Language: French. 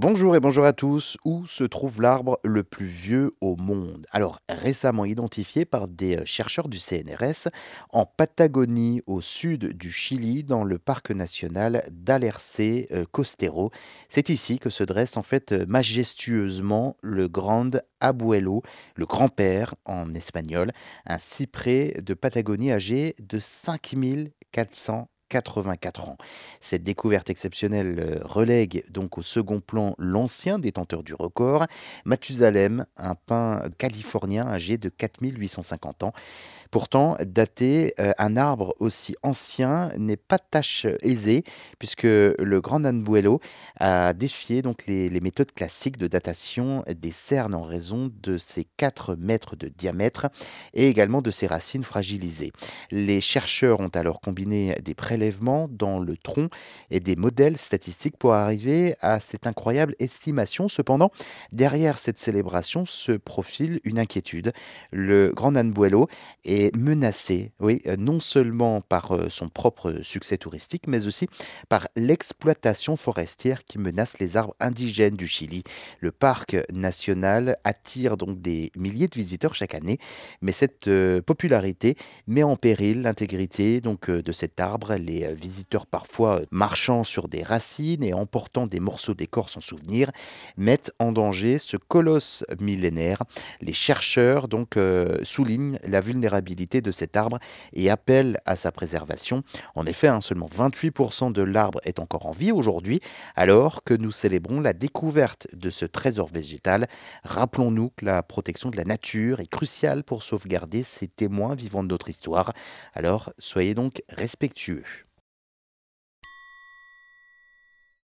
Bonjour et bonjour à tous. Où se trouve l'arbre le plus vieux au monde? Alors, récemment identifié par des euh, chercheurs du CNRS en Patagonie, au sud du Chili, dans le parc national d'Alerce euh, Costero. C'est ici que se dresse en fait euh, majestueusement le Grand Abuelo, le grand-père en espagnol, un cyprès de Patagonie âgé de 5400 84 ans. Cette découverte exceptionnelle euh, relègue donc au second plan l'ancien détenteur du record, Mathusalem, un pin californien âgé de 4850 ans. Pourtant, dater euh, un arbre aussi ancien n'est pas tâche aisée, puisque le grand Nanbuelo a défié donc les, les méthodes classiques de datation des cernes en raison de ses 4 mètres de diamètre et également de ses racines fragilisées. Les chercheurs ont alors combiné des prélèvements dans le tronc et des modèles statistiques pour arriver à cette incroyable estimation. Cependant, derrière cette célébration se profile une inquiétude. Le grand Nanbuelo est menacé, oui, euh, non seulement par euh, son propre succès touristique, mais aussi par l'exploitation forestière qui menace les arbres indigènes du Chili. Le parc national attire donc des milliers de visiteurs chaque année, mais cette euh, popularité met en péril l'intégrité donc de cet arbre. Les visiteurs parfois marchant sur des racines et emportant des morceaux d'écorce en souvenir mettent en danger ce colosse millénaire. Les chercheurs donc soulignent la vulnérabilité de cet arbre et appelle à sa préservation. En effet, hein, seulement 28% de l'arbre est encore en vie aujourd'hui, alors que nous célébrons la découverte de ce trésor végétal. Rappelons-nous que la protection de la nature est cruciale pour sauvegarder ces témoins vivants de notre histoire. Alors, soyez donc respectueux.